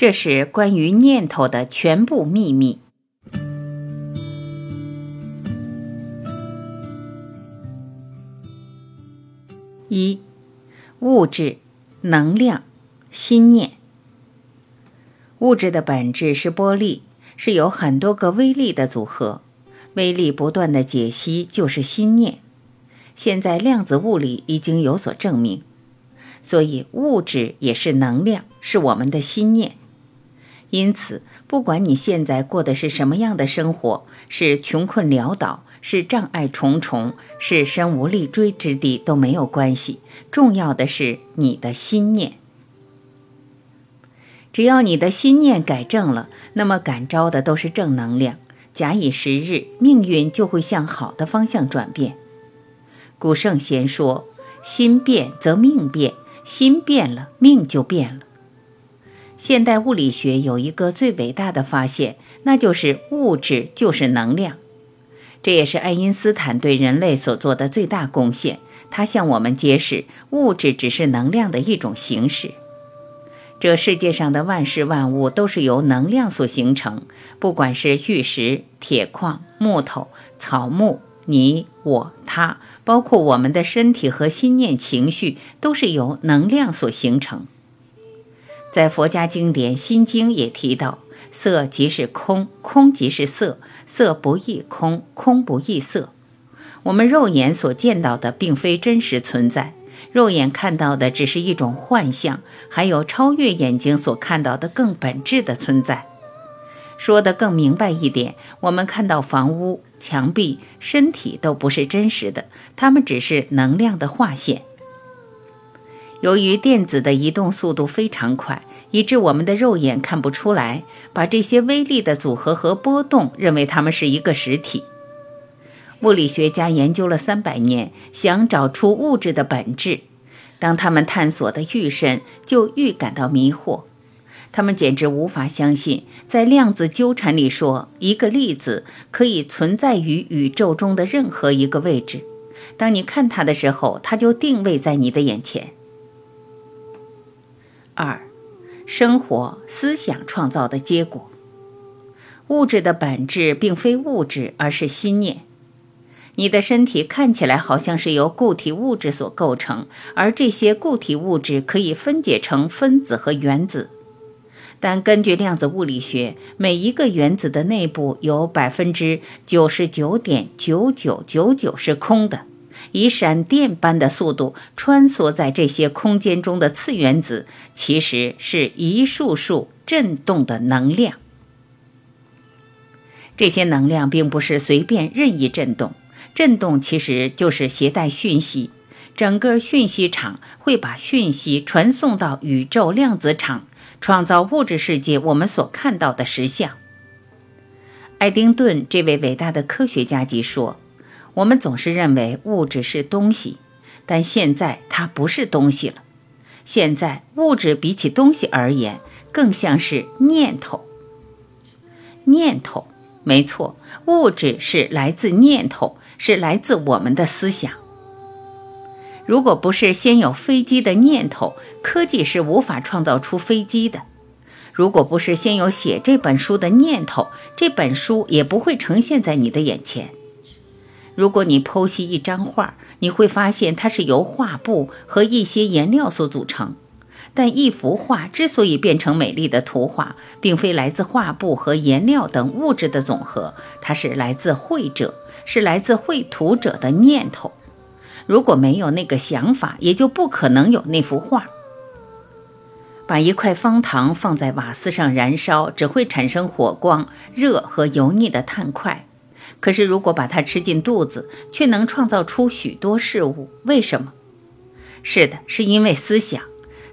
这是关于念头的全部秘密。一、物质、能量、心念。物质的本质是波粒，是由很多个微粒的组合。微粒不断的解析就是心念。现在量子物理已经有所证明，所以物质也是能量，是我们的心念。因此，不管你现在过的是什么样的生活，是穷困潦倒，是障碍重重，是身无立锥之地，都没有关系。重要的是你的心念。只要你的心念改正了，那么感召的都是正能量。假以时日，命运就会向好的方向转变。古圣贤说：“心变则命变，心变了，命就变了。”现代物理学有一个最伟大的发现，那就是物质就是能量。这也是爱因斯坦对人类所做的最大贡献。他向我们揭示，物质只是能量的一种形式。这世界上的万事万物都是由能量所形成，不管是玉石、铁矿、木头、草木、你、我、他，包括我们的身体和心念、情绪，都是由能量所形成。在佛家经典《心经》也提到，色即是空，空即是色，色不异空，空不异色。我们肉眼所见到的并非真实存在，肉眼看到的只是一种幻象，还有超越眼睛所看到的更本质的存在。说得更明白一点，我们看到房屋、墙壁、身体都不是真实的，它们只是能量的划线。由于电子的移动速度非常快，以致我们的肉眼看不出来，把这些微粒的组合和波动认为它们是一个实体。物理学家研究了三百年，想找出物质的本质。当他们探索的愈深，就愈感到迷惑。他们简直无法相信，在量子纠缠里说，一个粒子可以存在于宇宙中的任何一个位置。当你看它的时候，它就定位在你的眼前。二，生活思想创造的结果。物质的本质并非物质，而是心念。你的身体看起来好像是由固体物质所构成，而这些固体物质可以分解成分子和原子。但根据量子物理学，每一个原子的内部有百分之九十九点九九九九是空的。以闪电般的速度穿梭在这些空间中的次原子，其实是一束束振动的能量。这些能量并不是随便任意振动，振动其实就是携带讯息。整个讯息场会把讯息传送到宇宙量子场，创造物质世界我们所看到的实相。爱丁顿这位伟大的科学家即说。我们总是认为物质是东西，但现在它不是东西了。现在物质比起东西而言，更像是念头。念头，没错，物质是来自念头，是来自我们的思想。如果不是先有飞机的念头，科技是无法创造出飞机的；如果不是先有写这本书的念头，这本书也不会呈现在你的眼前。如果你剖析一张画，你会发现它是由画布和一些颜料所组成。但一幅画之所以变成美丽的图画，并非来自画布和颜料等物质的总和，它是来自绘者，是来自绘图者的念头。如果没有那个想法，也就不可能有那幅画。把一块方糖放在瓦斯上燃烧，只会产生火光、热和油腻的碳块。可是，如果把它吃进肚子，却能创造出许多事物。为什么？是的，是因为思想。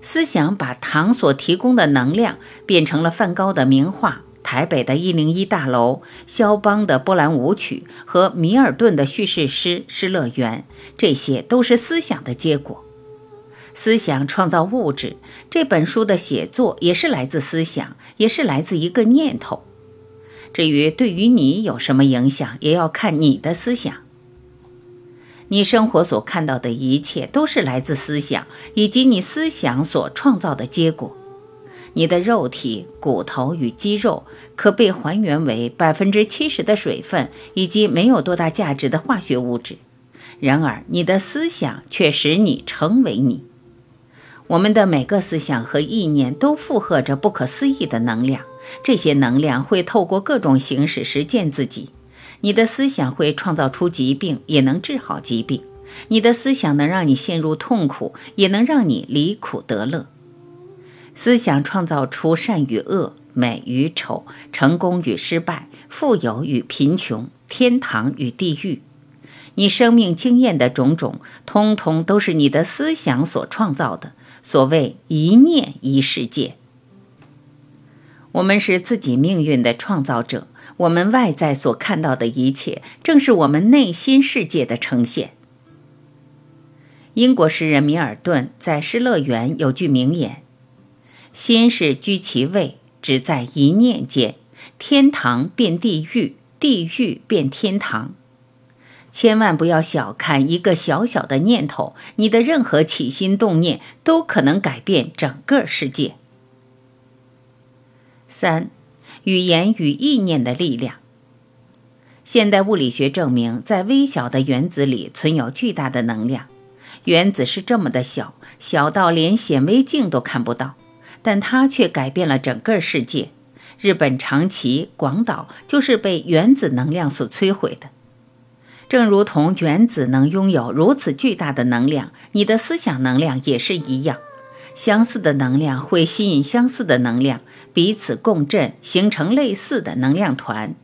思想把糖所提供的能量变成了梵高的名画、台北的一零一大楼、肖邦的波兰舞曲和米尔顿的叙事诗《失乐园》。这些都是思想的结果。思想创造物质。这本书的写作也是来自思想，也是来自一个念头。至于对于你有什么影响，也要看你的思想。你生活所看到的一切，都是来自思想以及你思想所创造的结果。你的肉体、骨头与肌肉可被还原为百分之七十的水分以及没有多大价值的化学物质。然而，你的思想却使你成为你。我们的每个思想和意念都负荷着不可思议的能量，这些能量会透过各种形式实践自己。你的思想会创造出疾病，也能治好疾病；你的思想能让你陷入痛苦，也能让你离苦得乐。思想创造出善与恶、美与丑、成功与失败、富有与贫穷、天堂与地狱。你生命经验的种种，通通都是你的思想所创造的。所谓一念一世界，我们是自己命运的创造者。我们外在所看到的一切，正是我们内心世界的呈现。英国诗人米尔顿在《失乐园》有句名言。心是居其位，只在一念间。天堂变地狱，地狱变天堂。千万不要小看一个小小的念头，你的任何起心动念都可能改变整个世界。三，语言与意念的力量。现代物理学证明，在微小的原子里存有巨大的能量。原子是这么的小，小到连显微镜都看不到。但它却改变了整个世界。日本长崎、广岛就是被原子能量所摧毁的。正如同原子能拥有如此巨大的能量，你的思想能量也是一样。相似的能量会吸引相似的能量，彼此共振，形成类似的能量团。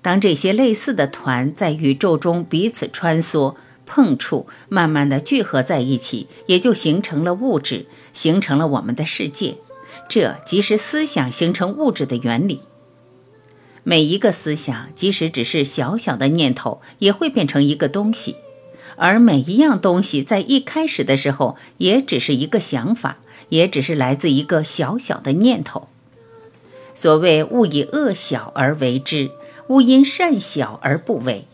当这些类似的团在宇宙中彼此穿梭。碰触，慢慢的聚合在一起，也就形成了物质，形成了我们的世界。这即是思想形成物质的原理。每一个思想，即使只是小小的念头，也会变成一个东西。而每一样东西在一开始的时候，也只是一个想法，也只是来自一个小小的念头。所谓勿以恶小而为之，勿因善小而不为。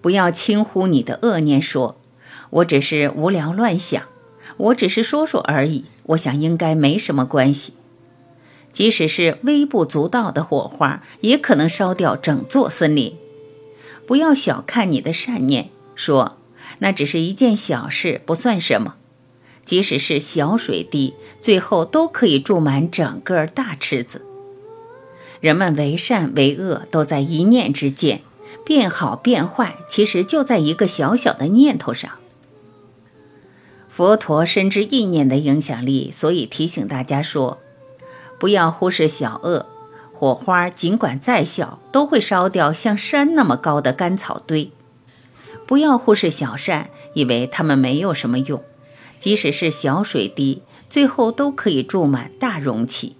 不要轻忽你的恶念，说：“我只是无聊乱想，我只是说说而已。”我想应该没什么关系。即使是微不足道的火花，也可能烧掉整座森林。不要小看你的善念，说那只是一件小事，不算什么。即使是小水滴，最后都可以注满整个大池子。人们为善为恶，都在一念之间。变好变坏，其实就在一个小小的念头上。佛陀深知意念的影响力，所以提醒大家说：不要忽视小恶，火花尽管再小，都会烧掉像山那么高的干草堆；不要忽视小善，以为它们没有什么用，即使是小水滴，最后都可以注满大容器。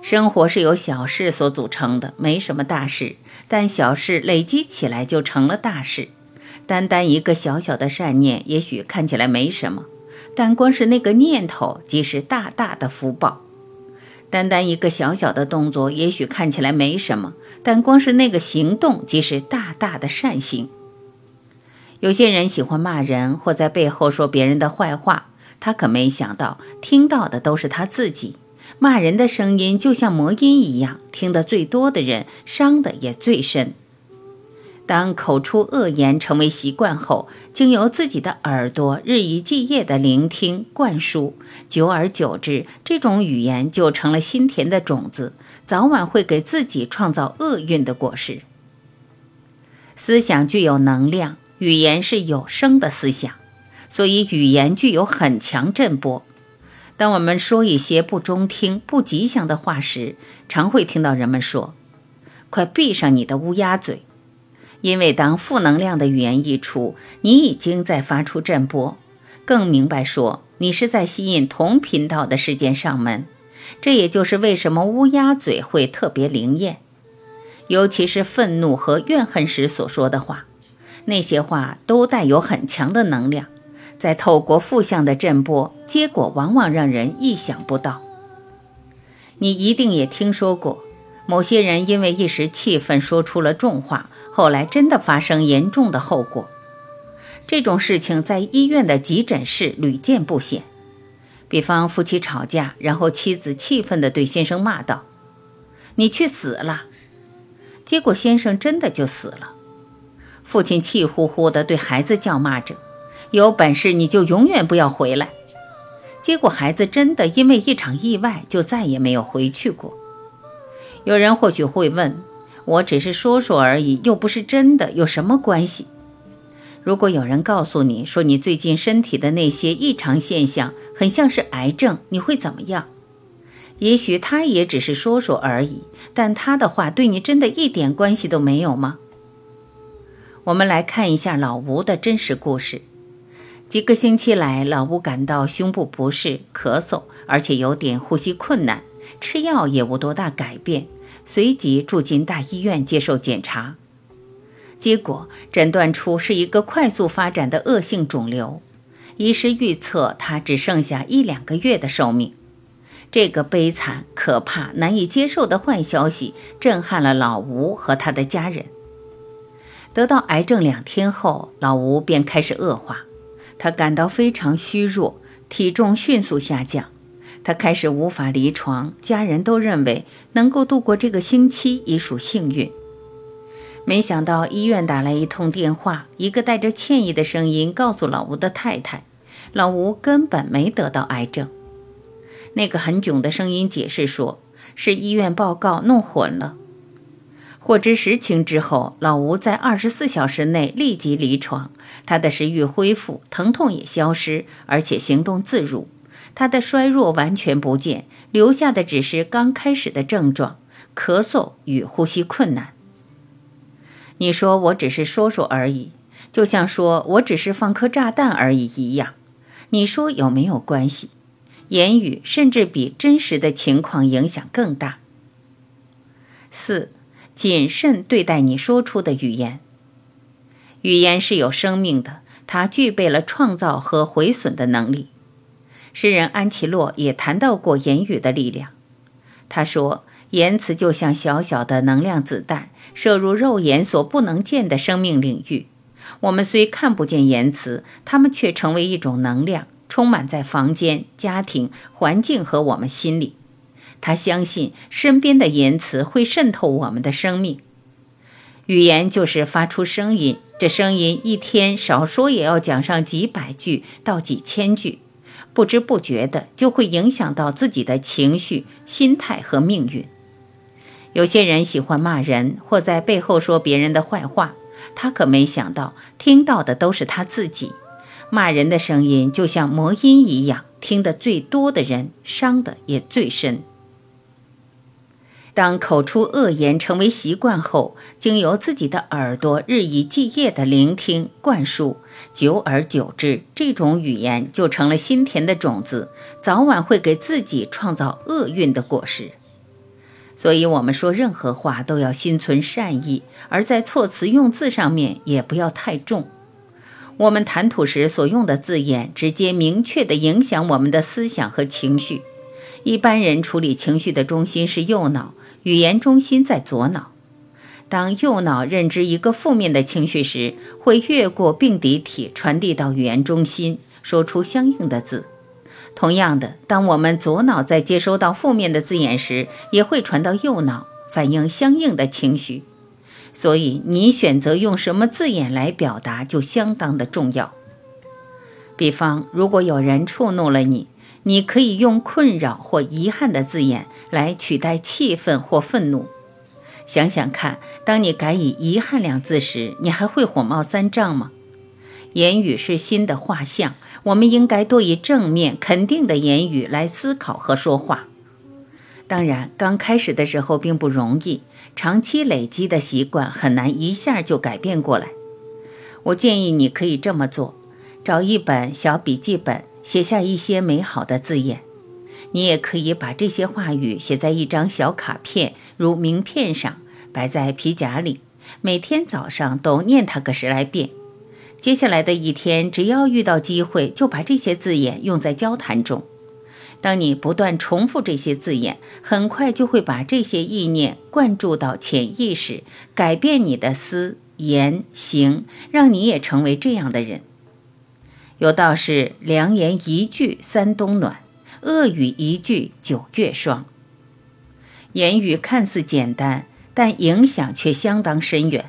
生活是由小事所组成的，没什么大事，但小事累积起来就成了大事。单单一个小小的善念，也许看起来没什么，但光是那个念头即是大大的福报。单单一个小小的动作，也许看起来没什么，但光是那个行动即是大大的善行。有些人喜欢骂人，或在背后说别人的坏话，他可没想到，听到的都是他自己。骂人的声音就像魔音一样，听得最多的人伤得也最深。当口出恶言成为习惯后，经由自己的耳朵日以继夜的聆听灌输，久而久之，这种语言就成了心田的种子，早晚会给自己创造厄运的果实。思想具有能量，语言是有声的思想，所以语言具有很强震波。当我们说一些不中听、不吉祥的话时，常会听到人们说：“快闭上你的乌鸦嘴！”因为当负能量的语言一出，你已经在发出震波。更明白说，你是在吸引同频道的事件上门。这也就是为什么乌鸦嘴会特别灵验，尤其是愤怒和怨恨时所说的话，那些话都带有很强的能量。在透过负向的震波，结果往往让人意想不到。你一定也听说过，某些人因为一时气愤说出了重话，后来真的发生严重的后果。这种事情在医院的急诊室屡见不鲜。比方夫妻吵架，然后妻子气愤地对先生骂道：“你去死了！”结果先生真的就死了。父亲气呼呼地对孩子叫骂着：“有本事你就永远不要回来！”结果孩子真的因为一场意外就再也没有回去过。有人或许会问：“我只是说说而已，又不是真的，有什么关系？”如果有人告诉你说你最近身体的那些异常现象很像是癌症，你会怎么样？也许他也只是说说而已，但他的话对你真的一点关系都没有吗？我们来看一下老吴的真实故事。几个星期来，老吴感到胸部不适、咳嗽，而且有点呼吸困难，吃药也无多大改变，随即住进大医院接受检查。结果诊断出是一个快速发展的恶性肿瘤，医师预测他只剩下一两个月的寿命。这个悲惨、可怕、难以接受的坏消息震撼了老吴和他的家人。得到癌症两天后，老吴便开始恶化，他感到非常虚弱，体重迅速下降，他开始无法离床，家人都认为能够度过这个星期已属幸运。没想到医院打来一通电话，一个带着歉意的声音告诉老吴的太太，老吴根本没得到癌症。那个很囧的声音解释说，是医院报告弄混了。获知实情之后，老吴在二十四小时内立即离床，他的食欲恢复，疼痛也消失，而且行动自如。他的衰弱完全不见，留下的只是刚开始的症状：咳嗽与呼吸困难。你说我只是说说而已，就像说我只是放颗炸弹而已一样。你说有没有关系？言语甚至比真实的情况影响更大。四，谨慎对待你说出的语言。语言是有生命的，它具备了创造和毁损的能力。诗人安琪洛也谈到过言语的力量。他说。言辞就像小小的能量子弹，射入肉眼所不能见的生命领域。我们虽看不见言辞，它们却成为一种能量，充满在房间、家庭、环境和我们心里。他相信身边的言辞会渗透我们的生命。语言就是发出声音，这声音一天少说也要讲上几百句到几千句，不知不觉的就会影响到自己的情绪、心态和命运。有些人喜欢骂人，或在背后说别人的坏话。他可没想到，听到的都是他自己。骂人的声音就像魔音一样，听得最多的人伤的也最深。当口出恶言成为习惯后，经由自己的耳朵日以继夜的聆听灌输，久而久之，这种语言就成了心田的种子，早晚会给自己创造厄运的果实。所以，我们说任何话都要心存善意，而在措辞用字上面也不要太重。我们谈吐时所用的字眼，直接明确地影响我们的思想和情绪。一般人处理情绪的中心是右脑，语言中心在左脑。当右脑认知一个负面的情绪时，会越过并抵体传递到语言中心，说出相应的字。同样的，当我们左脑在接收到负面的字眼时，也会传到右脑，反映相应的情绪。所以，你选择用什么字眼来表达，就相当的重要。比方，如果有人触怒了你，你可以用困扰或遗憾的字眼来取代气愤或愤怒。想想看，当你改以遗憾两字时，你还会火冒三丈吗？言语是心的画像。我们应该多以正面、肯定的言语来思考和说话。当然，刚开始的时候并不容易，长期累积的习惯很难一下就改变过来。我建议你可以这么做：找一本小笔记本，写下一些美好的字眼。你也可以把这些话语写在一张小卡片，如名片上，摆在皮夹里，每天早上都念它个十来遍。接下来的一天，只要遇到机会，就把这些字眼用在交谈中。当你不断重复这些字眼，很快就会把这些意念灌注到潜意识，改变你的思言行，让你也成为这样的人。有道是“良言一句三冬暖”，恶语一句九月霜。言语看似简单，但影响却相当深远。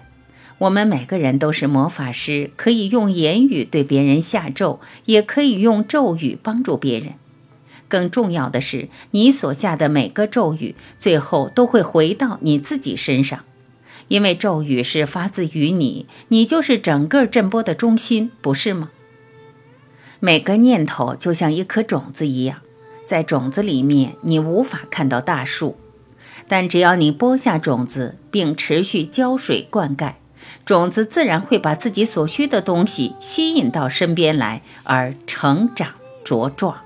我们每个人都是魔法师，可以用言语对别人下咒，也可以用咒语帮助别人。更重要的是，你所下的每个咒语，最后都会回到你自己身上，因为咒语是发自于你，你就是整个震波的中心，不是吗？每个念头就像一颗种子一样，在种子里面，你无法看到大树，但只要你播下种子，并持续浇水灌溉。种子自然会把自己所需的东西吸引到身边来，而成长茁壮。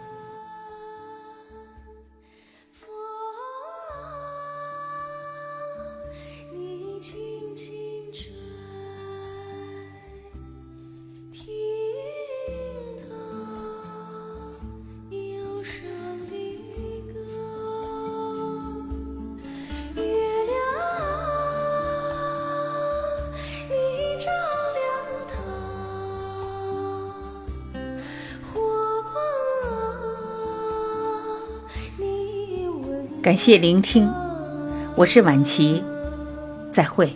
感谢聆听，我是晚琪，再会。